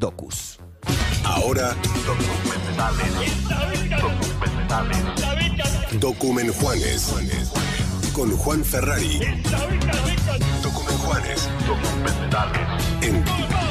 Docus. Ahora, Documen Juanes. Con Juan Ferrari. Documen Juanes. En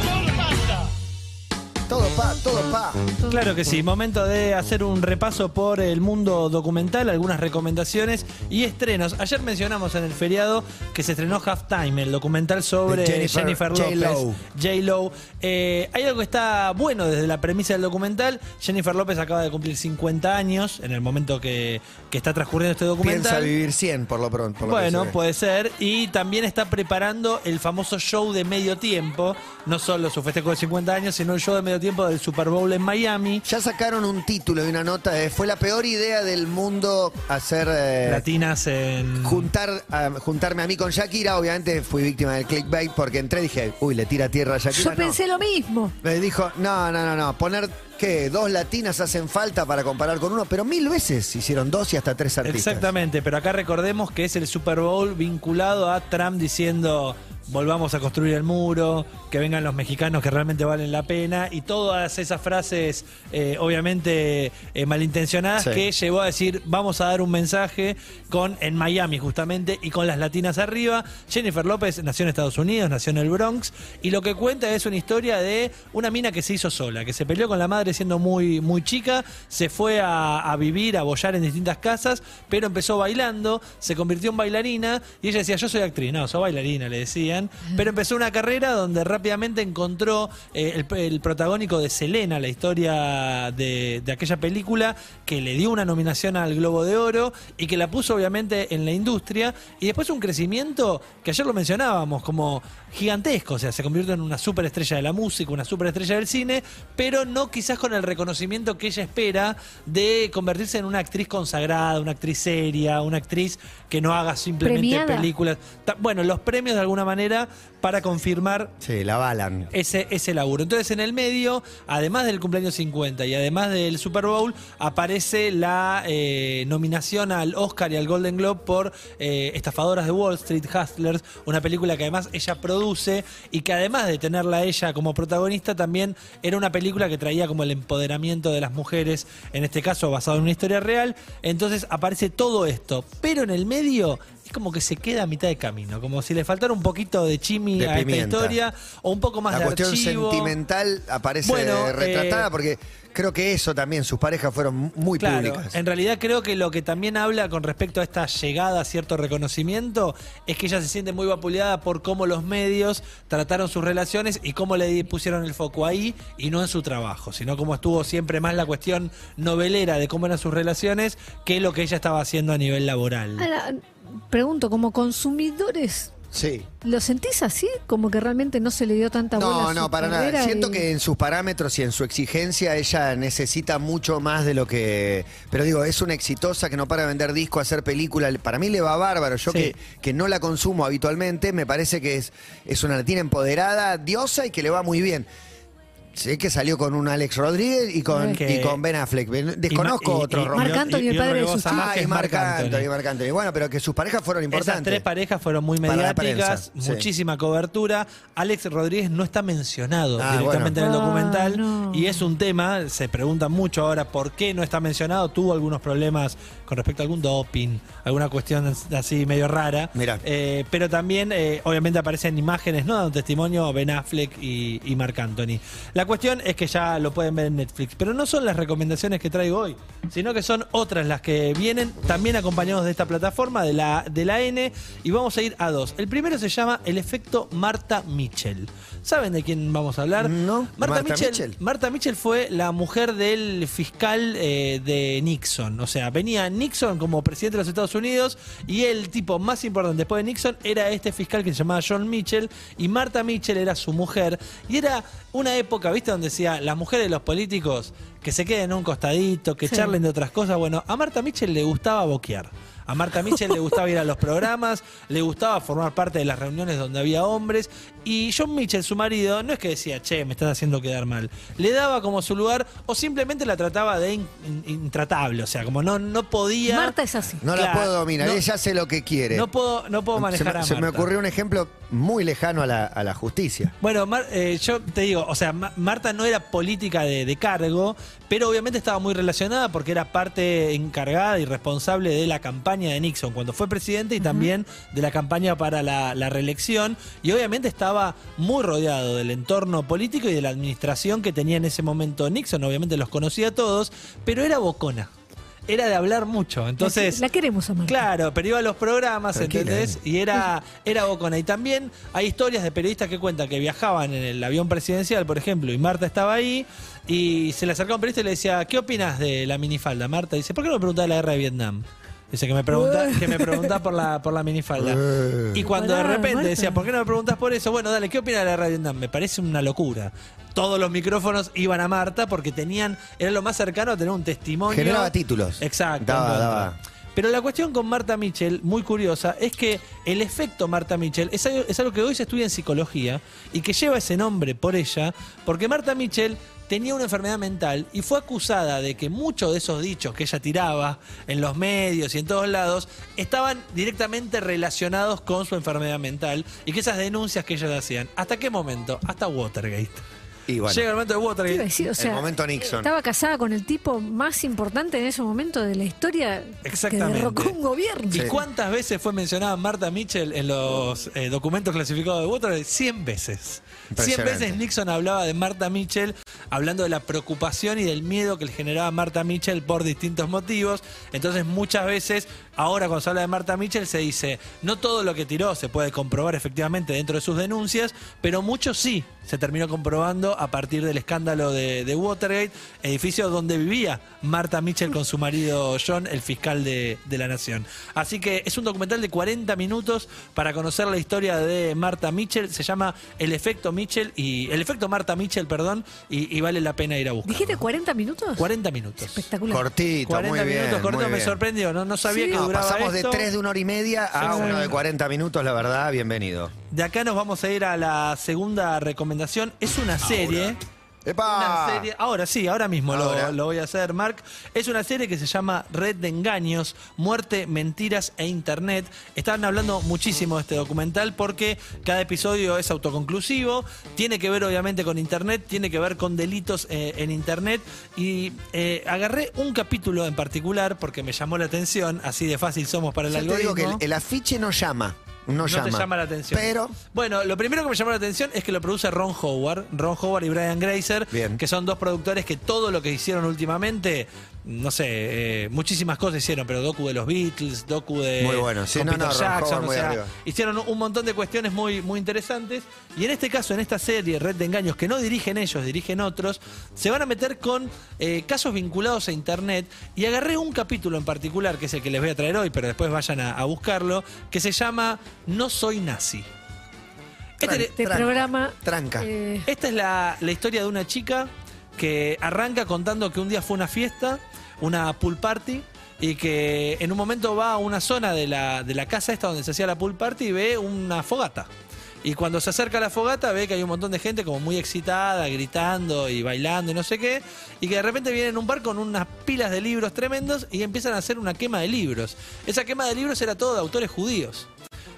Todo pa, todo pa. Claro que sí, momento de hacer un repaso por el mundo documental, algunas recomendaciones y estrenos. Ayer mencionamos en el feriado que se estrenó Halftime, el documental sobre Jennifer, Jennifer López. J.Lo. J-Lo. Eh, hay algo que está bueno desde la premisa del documental. Jennifer López acaba de cumplir 50 años en el momento que, que está transcurriendo este documental. Piensa vivir 100 por lo pronto. por lo Bueno, puede ser. Y también está preparando el famoso show de medio tiempo. No solo su festejo de 50 años, sino el show de medio tiempo del Super Bowl en Miami. Ya sacaron un título y una nota. de, fue la peor idea del mundo hacer. eh, Latinas en. Juntar, a- juntarme a mí con Shakira, obviamente fui víctima del clickbait porque entré y dije, uy, le tira tierra a Shakira. Yo No. pensé lo mismo. Me dijo, no, no, no, no, poner que dos latinas hacen falta para comparar con uno, pero mil veces hicieron dos y hasta tres artistas. Exactamente, pero acá recordemos que es el Super Bowl vinculado a Trump diciendo volvamos a construir el muro, que vengan los mexicanos que realmente valen la pena y todas esas frases eh, obviamente eh, malintencionadas Sí. que llevó a decir vamos a dar un mensaje con en Miami justamente y con las latinas arriba. Jennifer López nació en Estados Unidos, nació en el Bronx y lo que cuenta es una historia de una mina que se hizo sola, que se peleó con la madre siendo muy, muy chica, se fue a, a vivir, a bollar en distintas casas, pero empezó bailando, se convirtió en bailarina y ella decía, yo soy actriz, no, soy bailarina, le pero empezó una carrera donde rápidamente encontró eh, el, el protagónico de Selena, la historia de, de aquella película, que le dio una nominación al Globo de Oro y que la puso obviamente en la industria y después un crecimiento que ayer lo mencionábamos como gigantesco, o sea, se convirtió en una superestrella de la música, una superestrella del cine, pero no quizás con el reconocimiento que ella espera de convertirse en una actriz consagrada, una actriz seria, una actriz que no haga simplemente Premiada. películas. Bueno, los premios de alguna manera para confirmar Sí, la balan. ese, ese laburo. Entonces, en el medio, además del cumpleaños 50 y además del Super Bowl, aparece la eh, nominación al Oscar y al Golden Globe por eh, Estafadoras de Wall Street, Hustlers, una película que además ella produce y que además de tenerla ella como protagonista, también era una película que traía como el empoderamiento de las mujeres, en este caso basado en una historia real. Entonces aparece todo esto, pero en el medio es como que se queda a mitad de camino, como si le faltara un poquito de chimi De a esta historia o un poco más La de cuestión archivo. sentimental aparece Bueno, retratada eh, porque creo que eso también, sus parejas fueron muy Claro, públicas. en realidad creo que lo que también habla con respecto a esta llegada a cierto reconocimiento es que ella se siente muy vapuleada por cómo los medios trataron sus relaciones y cómo le pusieron el foco ahí y no en su trabajo, sino como estuvo siempre más la cuestión novelera de cómo eran sus relaciones que lo que ella estaba haciendo a nivel laboral. Ahora, pregunto, como consumidores, Sí. ¿lo sentís así? Como que realmente no se le dio tanta bola No, a no, para nada. Siento y- que en sus parámetros y en su exigencia ella necesita mucho más de lo que... Pero digo, es una exitosa que no para de vender disco, hacer película. Para mí le va bárbaro. Yo Sí. que, que no la consumo habitualmente, me parece que es, es una latina empoderada, diosa y que le va muy bien. Sé que salió con un Alex Rodríguez y con, Que- y con Ben Affleck. Desconozco Y otro. Marc Anthony, el padre de sus Ah, es Marc Anthony, Marc Anthony. Bueno, pero que sus parejas fueron Esas importantes. tres parejas fueron muy mediáticas, prensa, sí. muchísima cobertura. Alex Rodríguez no está mencionado Ah, directamente bueno. en el documental Ah, no. y es un tema, se preguntan mucho ahora por qué no está mencionado. Tuvo algunos problemas con respecto a algún doping, alguna cuestión así medio rara. Mirá. Eh, pero también, eh, obviamente, aparecen imágenes, ¿no? Dando testimonio Ben Affleck y, y Marc Anthony. La cuestión es que ya lo pueden ver en Netflix, pero no son las recomendaciones que traigo hoy, sino que son otras las que vienen también acompañados de esta plataforma, de la, de la N, y vamos a ir a dos. El primero se llama El efecto Marta Mitchell. ¿Saben de quién vamos a hablar? No, Marta, Marta Mitchell, Mitchell. Marta Mitchell fue la mujer del fiscal eh, de Nixon. O sea, venía Nixon como presidente de los Estados Unidos y el tipo más importante después de Nixon era este fiscal que se llamaba John Mitchell y Marta Mitchell era su mujer. Y era una época, ¿viste? Donde decía, las mujeres de los políticos que se queden en un costadito, que Sí. charlen de otras cosas. Bueno, a Marta Mitchell le gustaba boquear. A Marta Mitchell le gustaba ir a los programas, le gustaba formar parte de las reuniones donde había hombres. Y John Mitchell, su marido, no es que decía, che, me estás haciendo quedar mal. Le daba como su lugar o simplemente la trataba de in- in- intratable. O sea, como no, no podía. Marta es así. No la Claro, puedo dominar, no- ella hace lo que quiere. No puedo, no puedo se, manejar me, a se me Marta. ocurrió un ejemplo muy lejano a la, a la justicia. Bueno, Mar- eh, yo te digo, o sea, Ma- Marta no era política de, de cargo, pero obviamente estaba muy relacionada porque era parte encargada y responsable de la campaña de Nixon cuando fue presidente y también de la campaña para la, la reelección. Y obviamente estaba muy rodeado del entorno político y de la administración que tenía en ese momento Nixon. Obviamente los conocía a todos, pero era bocona. Era de hablar mucho. Entonces. la queremos a Marta. Claro, pero iba a los programas, Tranquila, ¿entendés? Y era, era bocona. Y también hay historias de periodistas que cuentan que viajaban en el avión presidencial, por ejemplo, y Marta estaba ahí, y se le acercaba un periodista y le decía, ¿qué opinas de la minifalda? Marta dice, ¿por qué no me preguntás de la guerra de Vietnam? Dice que me pregunta, que me preguntás por la, por la minifalda. Y cuando de repente Marta. decía, ¿por qué no me preguntas por eso? Bueno, dale, ¿qué opinas de la Vietnam? Me parece una locura. Todos los micrófonos iban a Marta porque tenían, era lo más cercano a tener un testimonio. Generaba títulos. Exacto. Daba, en daba. Pero la cuestión con Marta Mitchell, muy curiosa, es que el efecto Marta Mitchell es algo, es algo que hoy se estudia en psicología y que lleva ese nombre por ella, porque Marta Mitchell tenía una enfermedad mental y fue acusada de que muchos de esos dichos que ella tiraba en los medios y en todos lados estaban directamente relacionados con su enfermedad mental y que esas denuncias que ellas hacían. ¿Hasta qué momento? Hasta Watergate. Y bueno, Llega el momento de ¿Qué iba a Watergate. decir? O sea, momento Nixon. Estaba casada con el tipo más importante en ese momento de la historia Exactamente. que derrocó un gobierno. ¿Y cuántas veces fue mencionada Marta Mitchell en los eh, documentos clasificados de Watergate? 100 veces. 100 Impresionante. veces Nixon hablaba de Marta Mitchell, hablando de la preocupación y del miedo que le generaba Marta Mitchell por distintos motivos. Entonces muchas veces, ahora cuando se habla de Marta Mitchell, se dice, no todo lo que tiró se puede comprobar efectivamente dentro de sus denuncias, pero mucho sí se terminó comprobando a partir del escándalo de, de Watergate, edificio donde vivía Marta Mitchell con su marido John, el fiscal de, de la nación. Así que es un documental de 40 minutos para conocer la historia de Marta Mitchell. Se llama El efecto Mitchell y el efecto Marta Mitchell, perdón, y, y vale la pena ir a buscar. ¿Dijiste 40 minutos? 40 minutos. Espectacular. cortito, 40 muy bien. minutos, cortito, muy me bien. sorprendió. No, no sabía Sí. que No, duraba pasamos esto. de tres de una hora y media a Sí. uno de 40 minutos, la verdad, bienvenido. De acá nos vamos a ir a la segunda recomendación. Es una serie. ¡Epa! Una serie, ahora sí, ahora mismo lo- Ahora. Lo, voy a hacer, Mark. Es una serie que se llama Red de Engaños, Muerte, Mentiras e Internet. Están hablando muchísimo de este documental porque cada episodio es autoconclusivo, tiene que ver obviamente con Internet, tiene que ver con delitos eh, en Internet y eh, agarré un capítulo en particular porque me llamó la atención, así de fácil somos para el Yo te algoritmo. digo que el, el afiche no llama. No, No llama. te llama la atención. Pero Bueno, lo primero que me llamó la atención es que lo produce Ron Howard. Ron Howard y Brian Grazer, Bien. que son dos productores que todo lo que hicieron últimamente, no sé, eh, muchísimas cosas hicieron, pero docu de los Beatles, docu de Muy bueno. Sí, no, Peter no, Ron Jackson, o sea, hicieron un montón de cuestiones muy, muy interesantes. Y en este caso, en esta serie, Red de Engaños, que no dirigen ellos, dirigen otros, se van a meter con eh, casos vinculados a Internet. Y agarré un capítulo en particular, que es el que les voy a traer hoy, pero después vayan a, a buscarlo, que se llama No soy nazi. Este- Este Tranca. programa. Tranca. eh, esta es la, la historia de una chica que arranca contando que un día fue una fiesta, una pool party, y que en un momento va a una zona de la, de la casa esta donde se hacía la pool party y ve una fogata. Y cuando se acerca a la fogata ve que hay un montón de gente como muy excitada, gritando y bailando y no sé qué, y que de repente viene en un bar con unas pilas de libros tremendos y empiezan a hacer una quema de libros. Esa quema de libros era todo de autores judíos.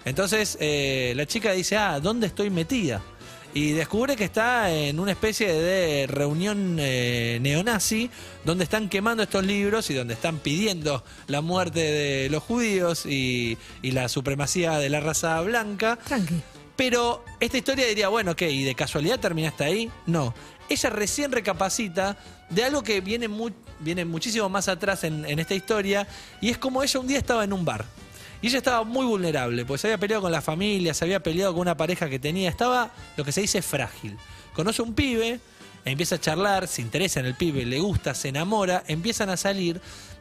Entonces eh, la chica dice, ah, ¿dónde estoy metida? Y descubre que está en una especie de reunión eh, neonazi donde están quemando estos libros y donde están pidiendo la muerte de los judíos y, y la supremacía de la raza blanca. tranqui. Pero esta historia diría, bueno, ¿qué? ¿Y de casualidad terminaste ahí? No. Ella recién recapacita de algo que viene, mu- viene muchísimo más atrás en, en esta historia, y es como ella un día estaba en un bar. Y ella estaba muy vulnerable, pues se había peleado con la familia, se había peleado con una pareja que tenía, estaba lo que se dice frágil. Conoce un pibe, empieza a charlar, se interesa en el pibe, le gusta, se enamora, empiezan a salir.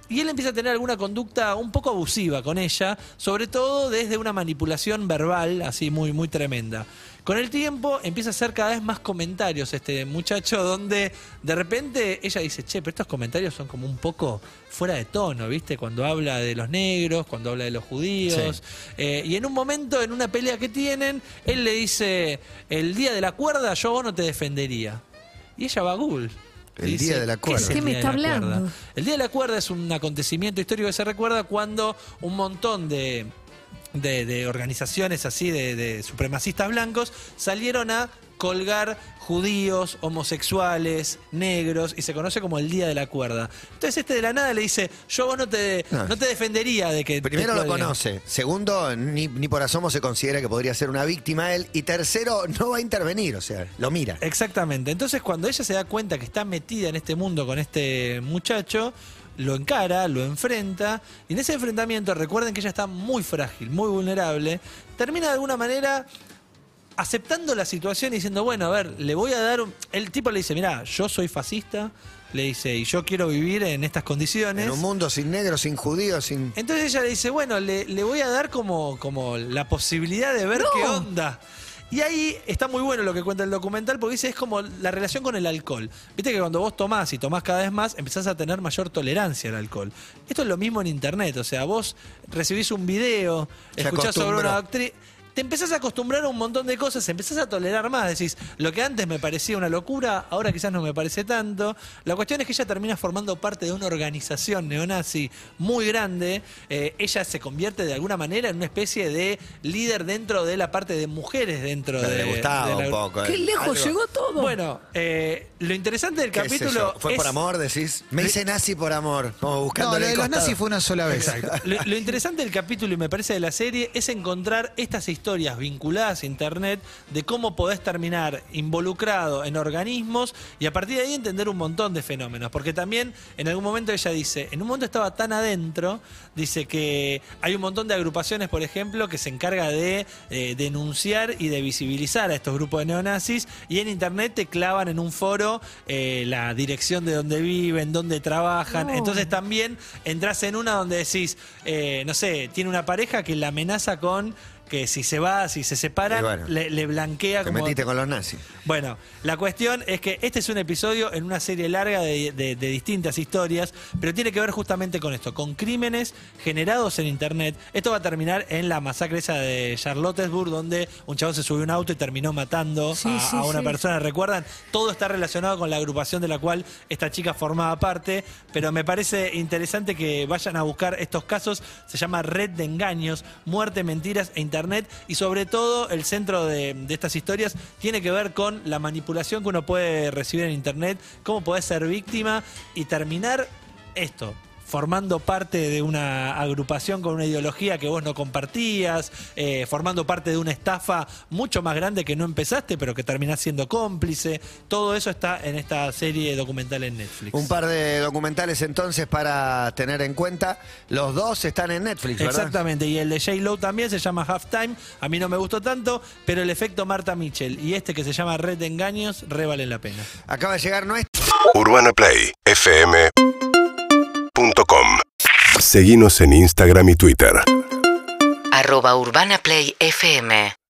Y él empieza a tener alguna conducta un poco abusiva con ella, sobre todo desde una manipulación verbal así muy, muy tremenda. Con el tiempo empieza a hacer cada vez más comentarios este muchacho donde de repente ella dice, che, pero estos comentarios son como un poco fuera de tono, ¿viste? Cuando habla de los negros, cuando habla de los judíos. Eh, y en un momento, en una pelea que tienen, él le dice, el día de la cuerda yo a vos no te defendería. Y ella va a Google. El día de la "¿Qué es cuerda". el ¿Qué me está la hablando? cuerda?". El Día de la Cuerda es un acontecimiento histórico que se recuerda cuando un montón de, de, de organizaciones así de, de supremacistas blancos salieron a colgar judíos, homosexuales, negros, y se conoce como el Día de la Cuerda. Entonces este de la nada le dice, yo vos no te, No. no te defendería de que... Primero lo cuelguen". conoce. Segundo, ni, ni por asomo se considera que podría ser una víctima él. Y tercero, no va a intervenir, o sea, lo mira. Exactamente. Entonces, cuando ella se da cuenta que está metida en este mundo con este muchacho, lo encara, lo enfrenta, y en ese enfrentamiento, recuerden que ella está muy frágil, muy vulnerable, termina de alguna manera aceptando la situación y diciendo, bueno, a ver, le voy a dar... un-". El tipo le dice, mira, yo soy fascista, le dice, y yo quiero vivir en estas condiciones. En un mundo sin negros, sin judíos, sin. Entonces ella le dice, bueno, le, le voy a dar como, como la posibilidad de ver qué onda. Y ahí está muy bueno lo que cuenta el documental porque dice es como la relación con el alcohol. Viste que cuando vos tomás y tomás cada vez más, empezás a tener mayor tolerancia al alcohol. Esto es lo mismo en internet, o sea, vos recibís un video, Se escuchás sobre una actriz. Te empezás a acostumbrar a un montón de cosas, empezás a tolerar más. Decís, lo que antes me parecía una locura, ahora quizás no me parece tanto. La cuestión es que ella termina formando parte de una organización neonazi muy grande. Eh, ella se convierte de alguna manera en una especie de líder dentro de la parte de mujeres dentro de. le gustaba de la- un poco. Qué eh. lejos Algo- llegó todo. Bueno, eh, lo interesante del ¿Qué capítulo. ¿Fue por amor, decís? Me hice nazi por amor. Como buscando No, lo de los nazis fue una sola vez. Lo, lo interesante del capítulo y me parece de la serie es encontrar estas historias vinculadas a internet de cómo podés terminar involucrado en organismos y a partir de ahí entender un montón de fenómenos. Porque también en algún momento ella dice, en un momento estaba tan adentro, dice que hay un montón de agrupaciones, por ejemplo, que se encarga de eh, denunciar y de visibilizar a estos grupos de neonazis y en internet te clavan en un foro eh, la dirección de donde viven, dónde trabajan. No. Entonces también entras en una donde decís, eh, no sé, tiene una pareja que la amenaza con que si se va, si se separan, bueno, le, le blanquea Te como... metiste con los nazis. Bueno, la cuestión es que este es un episodio en una serie larga de, de- de distintas historias, pero tiene que ver justamente con esto, con crímenes generados en Internet. Esto va a terminar en la masacre esa de Charlottesburg, donde un chavo se subió a un auto y terminó matando Sí, a, sí, a una sí. persona. ¿Recuerdan? Todo está relacionado con la agrupación de la cual esta chica formaba parte, pero me parece interesante que vayan a buscar estos casos. Se llama Red de Engaños, Muerte, Mentiras e Internet. Y sobre todo, el centro de, de estas historias tiene que ver con la manipulación que uno puede recibir en Internet, cómo podés ser víctima y terminar esto formando parte de una agrupación con una ideología que vos no compartías, eh, formando parte de una estafa mucho más grande que no empezaste, pero que terminás siendo cómplice. Todo eso está en esta serie documental en Netflix. Un par de documentales entonces para tener en cuenta. Los dos están en Netflix, ¿verdad? Exactamente, y el de J. Lo también se llama Halftime. A mí no me gustó tanto, pero el efecto Marta Mitchell y este que se llama Red de Engaños re valen la pena. Acaba de llegar nuestro. UrbanaPlayFM.com Seguimos en Instagram y Twitter. arroba Urbana Play FM